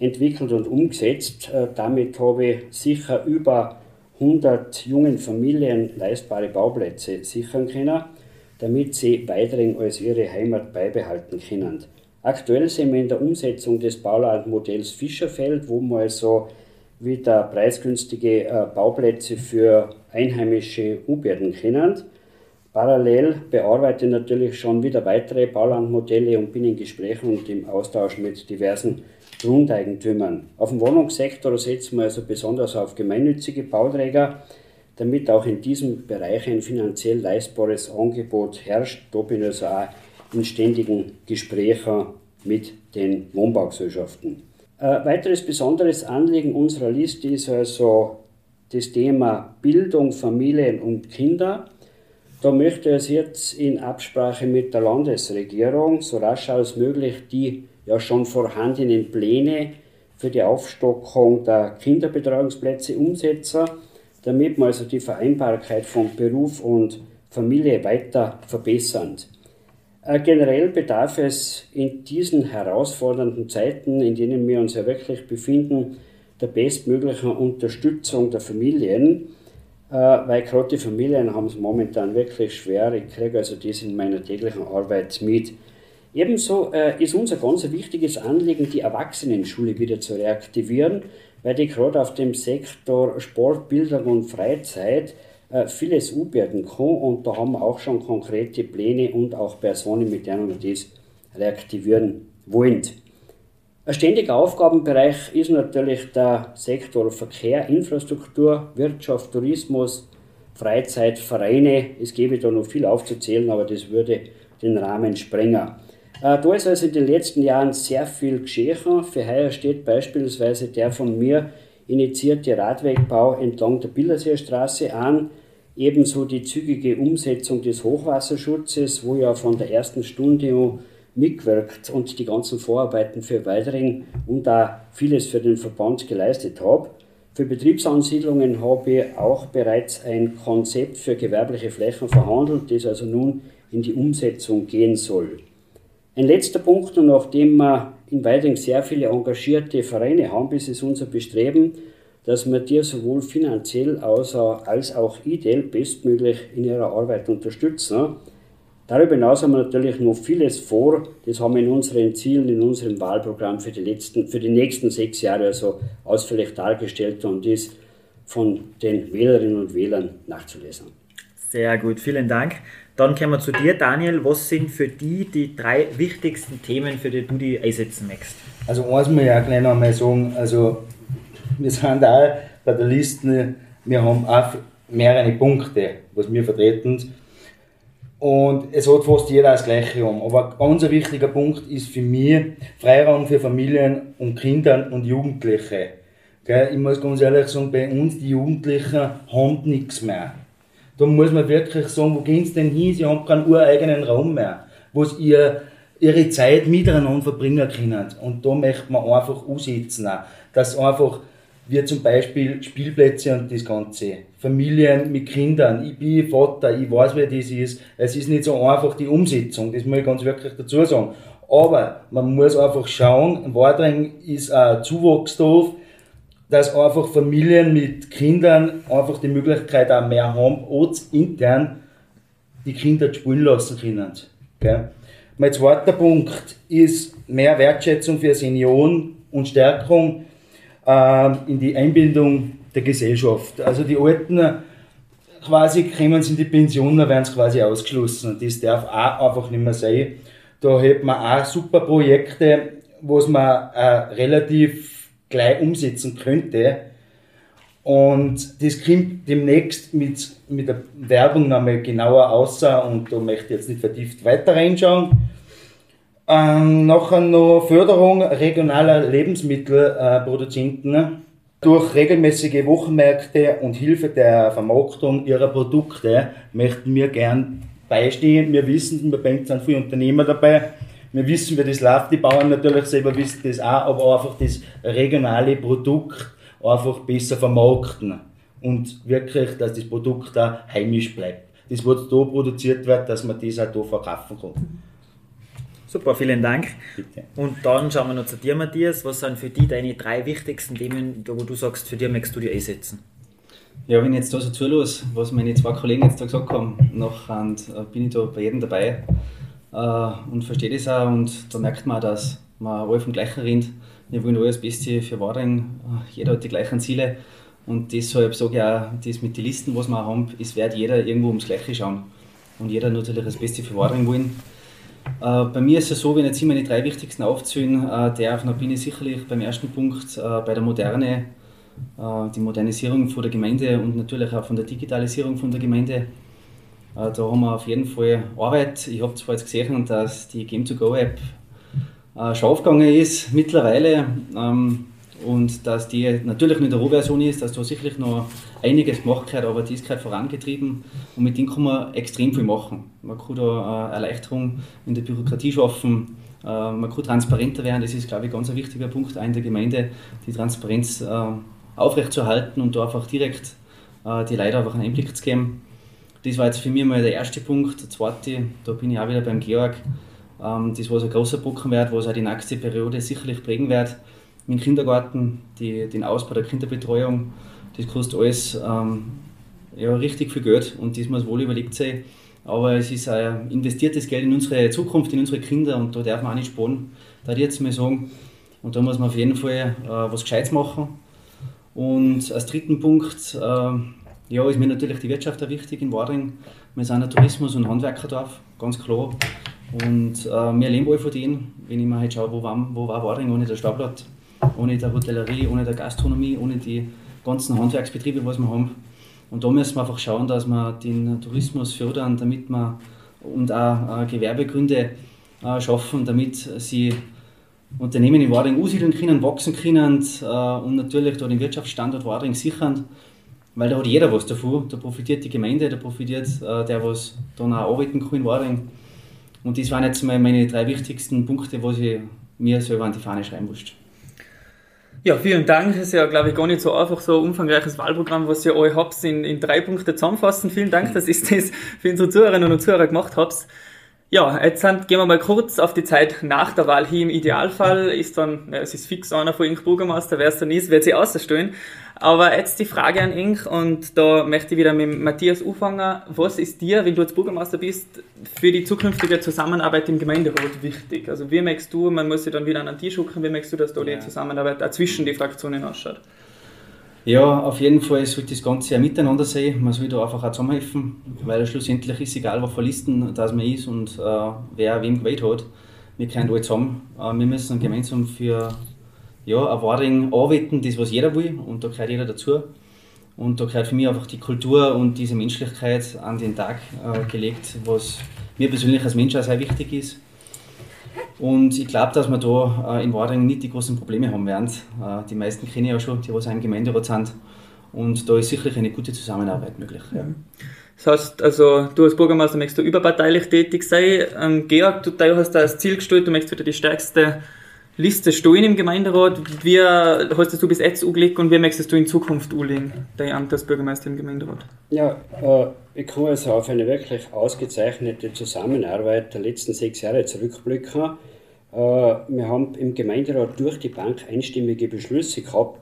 entwickelt und umgesetzt. Äh, damit habe ich sicher über 100 jungen Familien leistbare Bauplätze sichern können damit sie weiterhin als ihre Heimat beibehalten können. Aktuell sind wir in der Umsetzung des Baulandmodells Fischerfeld, wo wir also wieder preisgünstige äh, Bauplätze für einheimische U-Bärden können. Parallel bearbeite ich natürlich schon wieder weitere Baulandmodelle und bin in Gesprächen und im Austausch mit diversen Grundeigentümern. Auf dem Wohnungssektor setzen wir also besonders auf gemeinnützige Bauträger, damit auch in diesem Bereich ein finanziell leistbares Angebot herrscht. Da bin ich also auch in ständigen Gesprächen mit den Wohnbaugesellschaften. Ein weiteres besonderes Anliegen unserer Liste ist also das Thema Bildung, Familien und Kinder. Da möchte es jetzt in Absprache mit der Landesregierung so rasch als möglich die ja schon vorhandenen Pläne für die Aufstockung der Kinderbetreuungsplätze umsetzen damit man also die Vereinbarkeit von Beruf und Familie weiter verbessern. Äh, generell bedarf es in diesen herausfordernden Zeiten, in denen wir uns ja wirklich befinden, der bestmöglichen Unterstützung der Familien, äh, weil gerade die Familien haben es momentan wirklich schwer. Ich kriege also das in meiner täglichen Arbeit mit. Ebenso äh, ist unser ganz wichtiges Anliegen, die Erwachsenenschule wieder zu reaktivieren weil die gerade auf dem Sektor Sport, Bildung und Freizeit äh, vieles umwerten kann und da haben wir auch schon konkrete Pläne und auch Personen, mit denen wir das reaktivieren wollen. Ein ständiger Aufgabenbereich ist natürlich der Sektor Verkehr, Infrastruktur, Wirtschaft, Tourismus, Freizeit, Vereine. Es gäbe da noch viel aufzuzählen, aber das würde den Rahmen sprengen. Äh, da ist also in den letzten Jahren sehr viel geschehen. Für heuer steht beispielsweise der von mir initiierte Radwegbau entlang der Billerseerstraße an, ebenso die zügige Umsetzung des Hochwasserschutzes, wo ja von der ersten Stunde mitwirkt und die ganzen Vorarbeiten für Weidering und da vieles für den Verband geleistet habe. Für Betriebsansiedlungen habe ich auch bereits ein Konzept für gewerbliche Flächen verhandelt, das also nun in die Umsetzung gehen soll. Ein letzter Punkt, und nachdem wir in Weiding sehr viele engagierte Vereine haben, ist es unser Bestreben, dass wir die sowohl finanziell als auch ideell bestmöglich in ihrer Arbeit unterstützen. Darüber hinaus haben wir natürlich noch vieles vor. Das haben wir in unseren Zielen, in unserem Wahlprogramm für die, letzten, für die nächsten sechs Jahre also ausführlich dargestellt und ist von den Wählerinnen und Wählern nachzulesen.
Sehr gut, vielen Dank. Dann kommen wir zu dir, Daniel. Was sind für dich die drei wichtigsten Themen, für die du die einsetzen möchtest?
Also eins muss ich auch gleich einmal sagen, also wir sind auch bei der Liste, wir haben auch mehrere Punkte, was wir vertreten. Und es hat fast jeder das Gleiche um. Aber ein ganz wichtiger Punkt ist für mich Freiraum für Familien und Kinder und Jugendliche. Ich muss ganz ehrlich sagen, bei uns die Jugendlichen haben nichts mehr. Da muss man wirklich sagen, wo gehen sie denn hin? Sie haben keinen ureigenen Raum mehr, wo sie ihr, ihre Zeit miteinander verbringen können. Und da möchte man einfach umsetzen, dass einfach wie zum Beispiel Spielplätze und das Ganze. Familien mit Kindern. Ich bin Vater, ich weiß, wer das ist. Es ist nicht so einfach die Umsetzung, das muss ich ganz wirklich dazu sagen. Aber man muss einfach schauen, in Wadring ist ein Zuwachsdorf, dass einfach Familien mit Kindern einfach die Möglichkeit auch mehr haben, intern die Kinder spielen lassen können. Okay? Mein zweiter Punkt ist mehr Wertschätzung für Senioren und Stärkung äh, in die Einbindung der Gesellschaft. Also die Alten quasi kommen sie in die Pension, dann werden sie quasi ausgeschlossen. Das darf auch einfach nicht mehr sein. Da hätte man auch super Projekte, was man äh, relativ gleich umsetzen könnte. Und das kommt demnächst mit, mit der Werbung nochmal genauer außer und da möchte ich jetzt nicht vertieft weiter reinschauen. Ähm, nachher noch Förderung regionaler Lebensmittelproduzenten äh, durch regelmäßige Wochenmärkte und Hilfe der Vermarktung ihrer Produkte möchten wir gern beistehen. Wir wissen, wir Bank sind viele Unternehmer dabei. Wir wissen, wie das läuft. Die Bauern natürlich selber wissen das auch, aber einfach das regionale Produkt einfach besser vermarkten und wirklich, dass das Produkt da heimisch bleibt. Das, was da produziert wird, dass man das auch da verkaufen kann.
Super, vielen Dank. Bitte. Und dann schauen wir noch zu dir, Matthias. Was sind für dich deine drei wichtigsten Themen, wo du sagst, für dich möchtest du dich einsetzen?
Ja, wenn ich jetzt da so zulasse, was meine zwei Kollegen jetzt da gesagt haben, nachher äh, bin ich da bei jedem dabei und verstehe das auch. Und da merkt man dass man alle vom Gleichen rennt. Wir wollen alle das Beste für Waring. Äh, jeder hat die gleichen Ziele. Und deshalb sage ich auch, das mit den Listen, was wir haben, es wird jeder irgendwo ums Gleiche schauen. Und jeder natürlich das Beste für Waring wollen. Äh, bei mir ist es so, wenn jetzt immer die drei wichtigsten aufzählen äh, darf, dann bin ich sicherlich beim ersten Punkt äh, bei der Moderne, die Modernisierung von der Gemeinde und natürlich auch von der Digitalisierung von der Gemeinde. Da haben wir auf jeden Fall Arbeit. Ich habe zwar jetzt gesehen, dass die Game2Go-App schon aufgegangen ist mittlerweile. Ähm, und dass die natürlich nicht eine Rohversion ist, dass da sicherlich noch einiges gemacht wird, aber die ist gerade vorangetrieben und mit dem kann man extrem viel machen. Man kann da eine Erleichterung in der Bürokratie schaffen, äh, man kann transparenter werden, das ist glaube ich ganz ein wichtiger Punkt auch in der Gemeinde, die Transparenz äh, aufrechtzuerhalten und da einfach direkt äh, die Leute einfach einen Einblick zu geben. Das war jetzt für mich mal der erste Punkt. Der zweite, da bin ich auch wieder beim Georg, ähm, das war so ein großer Brocken wert, was auch die nächste Periode sicherlich prägen wird dem Kindergarten, die, den Ausbau der Kinderbetreuung, das kostet alles ähm, ja, richtig viel Geld und das muss wohl überlegt sein. Aber es ist ein investiertes Geld in unsere Zukunft, in unsere Kinder und da darf man auch nicht sparen, da ich jetzt mal sagen. Und da muss man auf jeden Fall äh, was Gescheites machen. Und als dritten Punkt äh, ja, ist mir natürlich die Wirtschaft auch wichtig in Wadring. Wir sind ein Tourismus- und Handwerkerdorf, ganz klar. Und äh, wir leben alle von denen. Wenn ich mir halt schaue, wo war, wo war Wadring ohne der Stadtblatt? ohne der Hotellerie, ohne der Gastronomie, ohne die ganzen Handwerksbetriebe, was wir haben. Und da müssen wir einfach schauen, dass wir den Tourismus fördern, damit wir und auch äh, Gewerbegründe äh, schaffen, damit sie Unternehmen in Wadring ansiedeln können, wachsen können äh, und natürlich da den Wirtschaftsstandort Wadring sichern, weil da hat jeder was davon. Da profitiert die Gemeinde, da profitiert äh, der, was dann auch arbeiten kann in Wadring. Und das waren jetzt mal meine drei wichtigsten Punkte, was ich mir selber an die Fahne schreiben musste.
Ja, vielen Dank. Es ist ja, glaube ich, gar nicht so einfach, so ein umfangreiches Wahlprogramm, was ihr euch habt, in, in drei Punkte zusammenfassen. Vielen Dank, dass ihr das für unsere Zuhörerinnen und Zuhörer gemacht habt. Ja, jetzt gehen wir mal kurz auf die Zeit nach der Wahl hin. Im Idealfall ist dann, ja, es ist fix einer von Ink Bürgermeister, wer es dann ist, wird sie außerstellen. Aber jetzt die Frage an Ink und da möchte ich wieder mit Matthias anfangen. Was ist dir, wenn du jetzt Bürgermeister bist, für die zukünftige Zusammenarbeit im Gemeinderat wichtig? Also wie merkst du, man muss sich dann wieder an den Tisch schucken, wie merkst du, dass da ja. die Zusammenarbeit auch zwischen die Fraktionen ausschaut?
Ja, auf jeden Fall sollte das Ganze ein Miteinander sein. Man soll da einfach auch zusammenhelfen, weil schlussendlich ist egal, was für Listen das man ist und äh, wer wem gewählt hat. Wir können alle zusammen. Äh, wir müssen gemeinsam für ja, ein Waring arbeiten, das was jeder will und da gehört jeder dazu. Und da gehört für mich einfach die Kultur und diese Menschlichkeit an den Tag äh, gelegt, was mir persönlich als Mensch auch sehr wichtig ist. Und ich glaube, dass wir da äh, in Waring nicht die großen Probleme haben werden. Äh, die meisten kenne ich ja schon, die was auch im Gemeinderat sind. Und da ist sicherlich eine gute Zusammenarbeit möglich. Ja.
Das heißt, also du als Bürgermeister möchtest du überparteilich tätig sein. Ähm, Georg, du, du hast da als Ziel gestellt, du möchtest wieder die stärkste Liste stehen im Gemeinderat. Wie hast du bis jetzt angelegt und wie möchtest du in Zukunft anlegen, dein Amt als Bürgermeister im Gemeinderat?
Ja, äh, ich kann also auf eine wirklich ausgezeichnete Zusammenarbeit der letzten sechs Jahre zurückblicken. Äh, wir haben im Gemeinderat durch die Bank einstimmige Beschlüsse gehabt,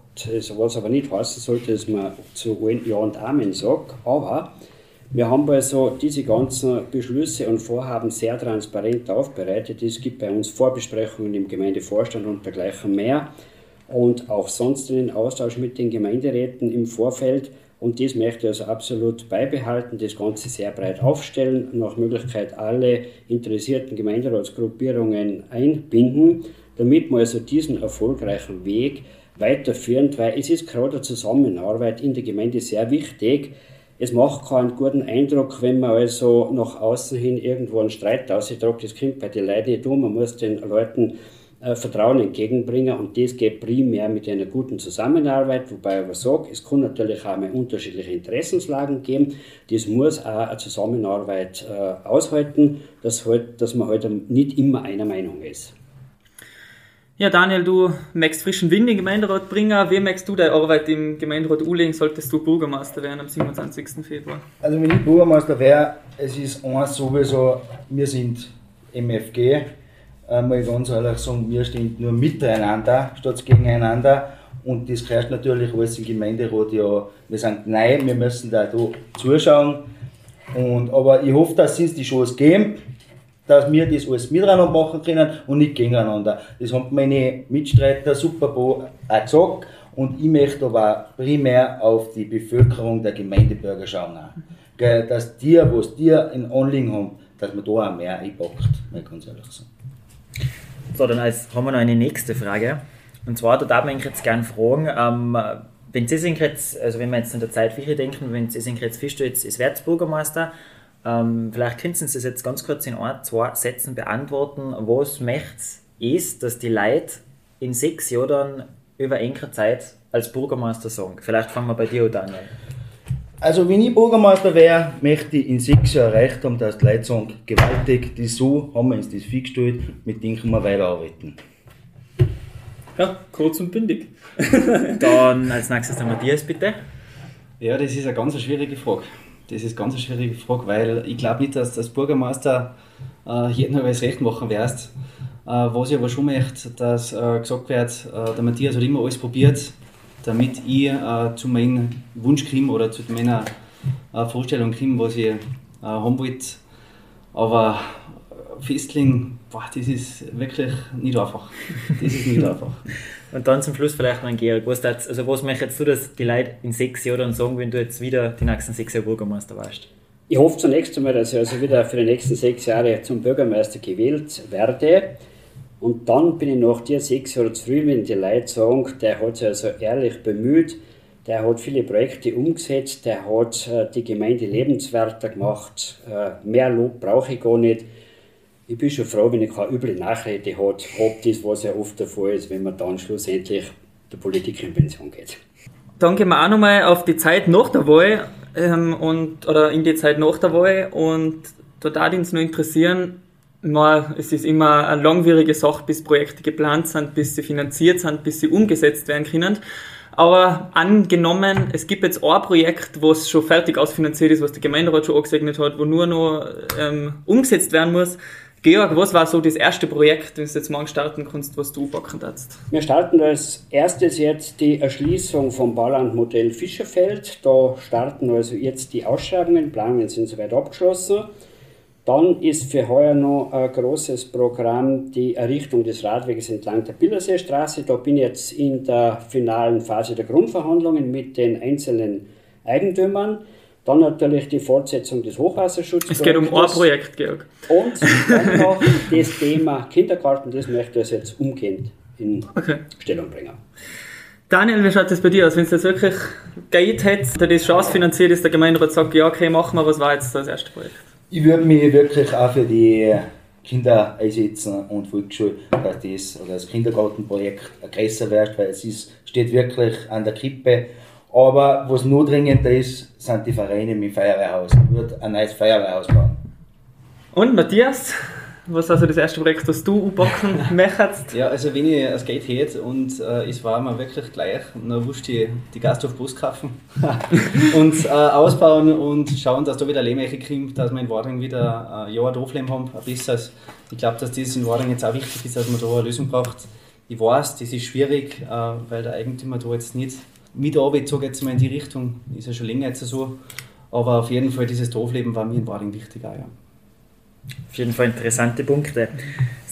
was aber nicht heißen sollte, dass man zu Ja und Amen sagt. Aber wir haben also diese ganzen Beschlüsse und Vorhaben sehr transparent aufbereitet. Es gibt bei uns Vorbesprechungen im Gemeindevorstand und dergleichen mehr und auch sonst einen Austausch mit den Gemeinderäten im Vorfeld. Und das möchte ich also absolut beibehalten, das Ganze sehr breit aufstellen, nach Möglichkeit alle interessierten Gemeinderatsgruppierungen einbinden, damit wir also diesen erfolgreichen Weg weiterführen, weil es ist gerade der Zusammenarbeit in der Gemeinde sehr wichtig, es macht keinen guten Eindruck, wenn man also nach außen hin irgendwo einen Streit ausdruckt. Das kommt bei den Leuten nicht um. Man muss den Leuten äh, Vertrauen entgegenbringen und das geht primär mit einer guten Zusammenarbeit, wobei ich aber sage, es kann natürlich auch mal unterschiedliche Interessenslagen geben. Das muss auch eine Zusammenarbeit äh, aushalten, dass, halt, dass man halt nicht immer einer Meinung ist.
Ja, Daniel, du möchtest frischen Wind in den Gemeinderat bringen. Wie möchtest du deine Arbeit im Gemeinderat anlegen, solltest du Bürgermeister werden am 27. Februar?
Also, wenn ich Bürgermeister wäre, es ist eins sowieso, wir sind MFG. Äh, ganz ehrlich sagen, wir stehen nur miteinander statt gegeneinander. Und das gehört natürlich alles im Gemeinderat ja. Wir sind neu, wir müssen da, zuschauen. Und, aber ich hoffe, dass es die Chance geben dass wir das alles miteinander machen können und nicht gegeneinander. Das haben meine Mitstreiter super auch gesagt und ich möchte aber primär auf die Bevölkerung der Gemeindebürger schauen. Dass die, was die in Anliegen haben, dass man da auch mehr einpackt, mal ganz ehrlich sagen.
So, dann als, haben wir noch eine nächste Frage. Und zwar, da darf man jetzt gerne fragen, ähm, wenn Sie sind jetzt, also wenn wir jetzt in der Zeit für denken, wenn Sie sind jetzt feststellt, es wird Bürgermeister, ähm, vielleicht können Sie das jetzt ganz kurz in ein, zwei Sätzen beantworten. Was möchte es, dass die Leute in sechs Jahren über engere Zeit als Bürgermeister sagen? Vielleicht fangen wir bei dir an, Daniel.
Also, wenn ich Bürgermeister wäre, möchte ich in sechs Jahren erreicht haben, dass die Leute sagen, gewaltig, das so haben wir uns das festgestellt, mit denen können wir weiterarbeiten.
Ja, kurz und bündig.
Dann als nächstes der Matthias, bitte.
Ja, das ist eine ganz schwierige Frage. Das ist ganz eine schwierige Frage, weil ich glaube nicht, dass du als Bürgermeister äh, jedem alles recht machen wirst. Äh, was ich aber schon möchte, dass äh, gesagt wird, äh, der Matthias hat immer alles probiert, damit ich äh, zu meinem Wunsch komme oder zu meiner äh, Vorstellung komme, was ich äh, haben wollte. Aber festlegen, boah, das ist wirklich nicht einfach. Das ist nicht einfach.
Und dann zum Schluss vielleicht noch ein Georg. Was, das, also was möchtest du, dass die Leute in sechs Jahren sagen, wenn du jetzt wieder die nächsten sechs Jahre Bürgermeister warst?
Ich hoffe zunächst einmal, dass ich also wieder für die nächsten sechs Jahre zum Bürgermeister gewählt werde. Und dann bin ich nach dir sechs Jahre zu früh, wenn die Leute sagen, der hat sich also ehrlich bemüht, der hat viele Projekte umgesetzt, der hat äh, die Gemeinde lebenswerter gemacht. Äh, mehr Lob brauche ich gar nicht ich bin schon froh, wenn ich keine üble Nachrede habe, ob das, was ja oft der Fall ist, wenn man dann schlussendlich der Politik in Pension geht.
Dann gehen wir auch nochmal auf die Zeit nach der Wahl ähm, und, oder in die Zeit nach der Wahl und da würde uns nur interessieren, na, es ist immer eine langwierige Sache, bis Projekte geplant sind, bis sie finanziert sind, bis sie umgesetzt werden können. Aber angenommen, es gibt jetzt ein Projekt, was schon fertig ausfinanziert ist, was der Gemeinderat schon angesegnet hat, wo nur noch ähm, umgesetzt werden muss, Georg, was war so das erste Projekt, das du jetzt morgen starten kannst, was du packen darfst?
Wir starten als erstes jetzt die Erschließung vom Baulandmodell Fischerfeld. Da starten also jetzt die Ausschreibungen, Planungen sind soweit abgeschlossen. Dann ist für heuer noch ein großes Programm die Errichtung des Radweges entlang der Billerseestraße. Da bin ich jetzt in der finalen Phase der Grundverhandlungen mit den einzelnen Eigentümern. Dann natürlich die Fortsetzung des Hochwasserschutzes.
Es geht um ein Projekt, Georg.
Und dann noch das Thema Kindergarten, das möchte ich jetzt umgehend in okay. Stellung bringen.
Daniel, wie schaut das bei dir aus? Wenn es jetzt wirklich geht hätte, das Chance finanziert ist, der Gemeinderat sagt, ja, okay, machen wir, was war jetzt das erste Projekt?
Ich würde mich wirklich auch für die Kinder einsetzen und Volksschule, dass das oder das Kindergartenprojekt größer wird, weil es ist, steht wirklich an der Krippe Aber was nur dringender ist, sind die Vereine mit Feuerwehrhaus. Ich würde ein neues Feuerwehrhaus bauen.
Und Matthias, was ist also das erste Projekt, das du anpacken möchtest?
Ja, also wenn ich das Geld hätte und äh, es war mir wirklich gleich, dann wusste ich die Gasthof Bus kaufen und äh, ausbauen und schauen, dass da wieder Lehmeiche kommt, dass wir in Wadring wieder äh, ja, ein Dorflehm haben, ein besseres. Ich glaube, dass das in Wadring jetzt auch wichtig ist, dass man da eine Lösung braucht. Ich weiß, das ist schwierig, äh, weil der Eigentümer da jetzt nicht mitarbeitet, sage jetzt mal in die Richtung, ist ja schon länger jetzt so. Aber auf jeden Fall dieses Dorfleben war mir in Wadring wichtig auch, ja.
Auf jeden Fall interessante Punkte.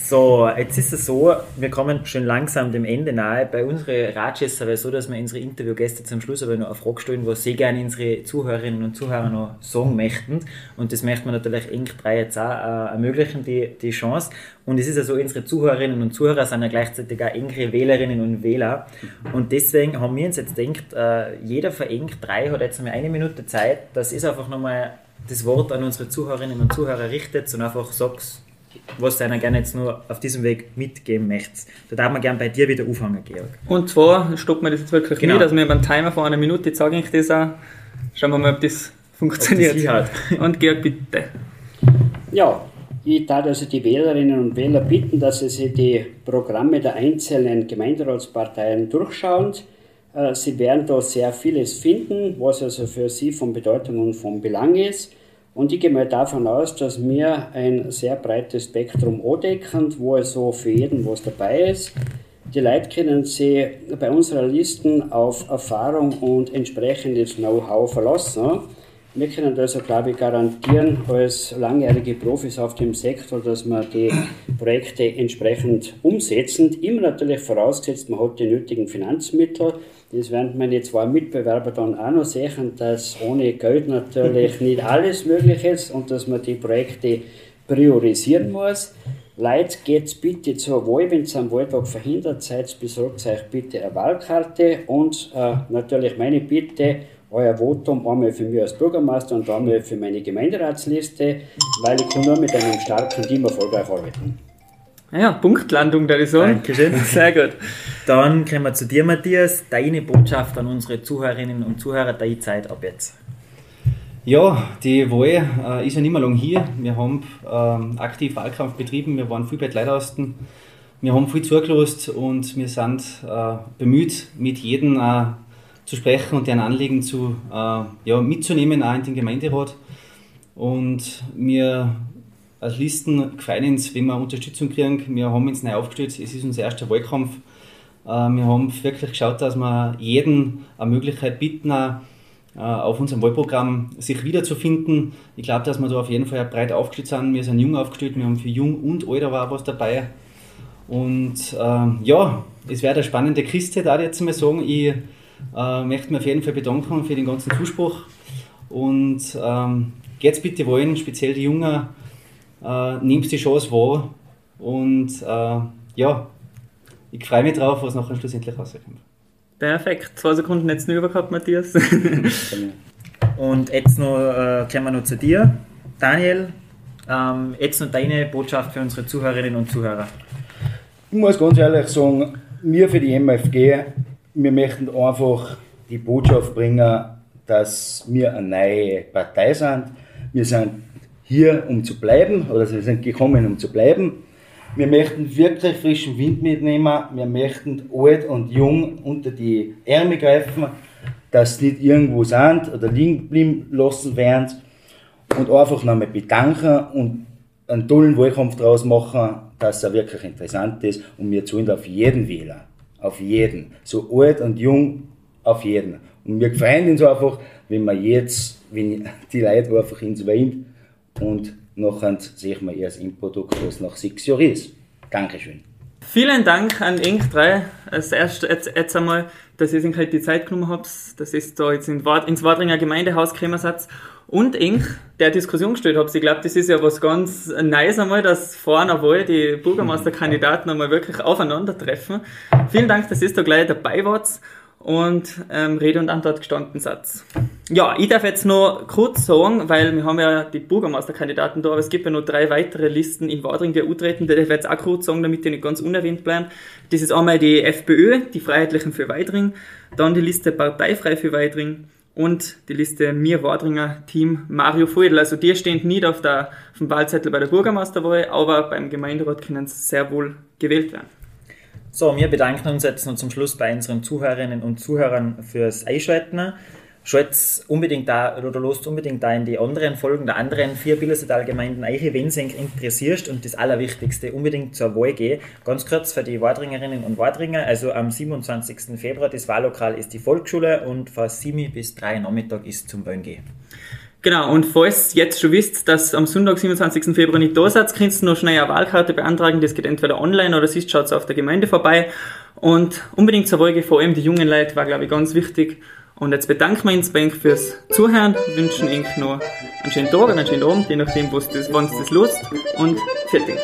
So, jetzt ist es so, wir kommen schon langsam dem Ende nahe. Bei unseren Ratschässer wäre es so, dass wir unsere Interviewgäste zum Schluss aber noch eine Frage stellen, was sie gerne unsere Zuhörerinnen und Zuhörer noch sagen möchten. Und das möchten wir natürlich Ink 3 jetzt auch äh, ermöglichen, die, die Chance. Und es ist ja so, unsere Zuhörerinnen und Zuhörer sind ja gleichzeitig auch engere Wählerinnen und Wähler. Und deswegen haben wir uns jetzt gedacht, äh, jeder von Ink 3 hat jetzt einmal eine Minute Zeit. Das ist einfach nochmal das Wort an unsere Zuhörerinnen und Zuhörer richtet und einfach sagst, was du einer gerne jetzt nur auf diesem Weg mitgeben möchtest. Da darf man gerne bei dir wieder anfangen, Georg.
Und zwar stoppen wir das jetzt wirklich
Genau.
nicht, dass wir beim Timer von einer Minute, jetzt sage ich das auch. Schauen wir mal, ob das funktioniert.
Ob das.
Und Georg, bitte.
Ja, ich darf also die Wählerinnen und Wähler bitten, dass sie sich die Programme der einzelnen Gemeinderatsparteien durchschauen. Äh, Sie werden da sehr vieles finden, was also für Sie von Bedeutung und von Belang ist. Und ich gehe mal davon aus, dass wir ein sehr breites Spektrum andecken, wo also für jeden was dabei ist. Die Leute können sich bei unserer Listen auf Erfahrung und entsprechendes Know-how verlassen. Wir können also, glaube ich, garantieren, als langjährige Profis auf dem Sektor, dass wir die Projekte entsprechend umsetzen. Immer natürlich vorausgesetzt, man hat die nötigen Finanzmittel. Das werden meine zwei Mitbewerber dann auch noch sehen, dass ohne Geld natürlich nicht alles möglich ist und dass man die Projekte priorisieren muss. Leute, geht bitte zur Wahl, wenn ihr am Wahltag verhindert seid, besorgt euch bitte eine Wahlkarte und äh, natürlich meine Bitte, euer Votum einmal für mich als Bürgermeister und einmal für meine Gemeinderatsliste, weil ich kann nur mit einem starken Team erfolgreich arbeiten.
Ja, Punktlandung, der ist so.
Dankeschön.
Sehr gut.
Dann kommen wir zu dir, Matthias. Deine Botschaft an unsere Zuhörerinnen und Zuhörer, deine Zeit ab jetzt.
Ja, die Wahl äh, ist ja nicht mehr lang hier. Wir haben ähm, aktiv Wahlkampf betrieben, wir waren viel bei den Leutasten, wir haben viel zugelassen und wir sind äh, bemüht, mit jedem äh, zu sprechen und deren Anliegen zu, äh, ja, mitzunehmen, auch in den Gemeinderat. Und wir als Listen freuen uns, wenn wir Unterstützung kriegen. Wir haben uns neu aufgestellt, es ist unser erster Wahlkampf. Äh, wir haben wirklich geschaut, dass wir jeden eine Möglichkeit bieten, äh, auf unserem Wahlprogramm sich wiederzufinden. Ich glaube, dass wir da auf jeden Fall breit aufgestellt sind. Wir sind jung aufgestellt, wir haben für jung und alt aber auch was dabei. Und ähm, ja, es wäre eine spannende Kiste, da jetzt mal sagen. Ich äh, möchte mich auf jeden Fall bedanken für den ganzen Zuspruch. Und ähm, geht's bitte wollen, speziell die Jungen, äh, nehmt die Chance wahr. Und äh, ja, ich freue mich drauf, was nachher schlussendlich rauskommt.
Perfekt. Zwei Sekunden jetzt nur gehabt, Matthias.
Und jetzt noch, äh, kommen wir noch zu dir, Daniel. Ähm, jetzt noch deine Botschaft für unsere Zuhörerinnen und Zuhörer.
Ich muss ganz ehrlich sagen, wir für die MFG, wir möchten einfach die Botschaft bringen, dass wir eine neue Partei sind. Wir sind hier, um zu bleiben, oder wir sind gekommen, um zu bleiben. Wir möchten wirklich frischen Wind mitnehmen. Wir möchten alt und jung unter die Ärmel greifen, dass sie nicht irgendwo sind oder liegen bleiben lassen werden. Und einfach nochmal bedanken und einen tollen Wahlkampf draus machen, dass er wirklich interessant ist. Und wir zahlen auf jeden Wähler. Auf jeden. So alt und jung, auf jeden. Und wir freuen uns einfach, wenn wir jetzt, wenn die Leute einfach ins Wein und nachher sehen wir erst im Produkt, was nach sechs Jahren ist. Dankeschön.
Vielen Dank an Ink 3. Als erstes jetzt, jetzt einmal, dass ihr euch halt die Zeit genommen habt, dass ihr da jetzt in Wad, ins Wadringer Gemeindehaus gekommen seid. Und Ink, der Diskussion gestellt habt. Ich glaube, das ist ja was ganz Neues einmal, dass vor einer Wahl die Bürgermeisterkandidaten einmal wirklich aufeinandertreffen. Vielen Dank, dass ihr da gleich dabei wart. Und ähm, Rede und Antwort gestanden Satz. Ja, ich darf jetzt noch kurz sagen, weil wir haben ja die Bürgermeisterkandidaten da, aber es gibt ja noch drei weitere Listen in Wadring, die antreten, die darf ich jetzt auch kurz sagen, damit die nicht ganz unerwähnt bleiben. Das ist einmal die FPÖ, die Freiheitlichen für Weidring, dann die Liste Parteifrei für Weidring und die Liste Mir Wadringer Team Mario Feudel. Also die stehen nicht auf, der, auf dem Wahlzettel bei der Bürgermeisterwahl, aber beim Gemeinderat können sie sehr wohl gewählt werden.
So, wir bedanken uns jetzt noch zum Schluss bei unseren Zuhörerinnen und Zuhörern fürs Einschalten. Schaut unbedingt da oder lost unbedingt da in die anderen Folgen der anderen vier Billersetal-Gemeinden ein, wenn es interessiert und das Allerwichtigste unbedingt zur Wahl gehen. Ganz kurz für die Wadringerinnen und Wadringer, also am 27. Februar, das Wahllokal ist die Volksschule und von 7 bis 3 Nachmittag ist zum Wählen gehen.
Genau, und falls ihr jetzt schon wisst, dass am Sonntag, 27. Februar nicht da seid, könnt ihr noch schnell eine Wahlkarte beantragen. Das geht entweder online oder sonst schaut auf der Gemeinde vorbei. Und unbedingt zur Wahl vor allem die jungen Leute war, glaube ich, ganz wichtig. Und jetzt bedanken wir uns bei euch fürs Zuhören, wünschen euch noch einen schönen Tag, einen schönen Abend, je nachdem, wann es das, das lust. Und.
Vielen Dank.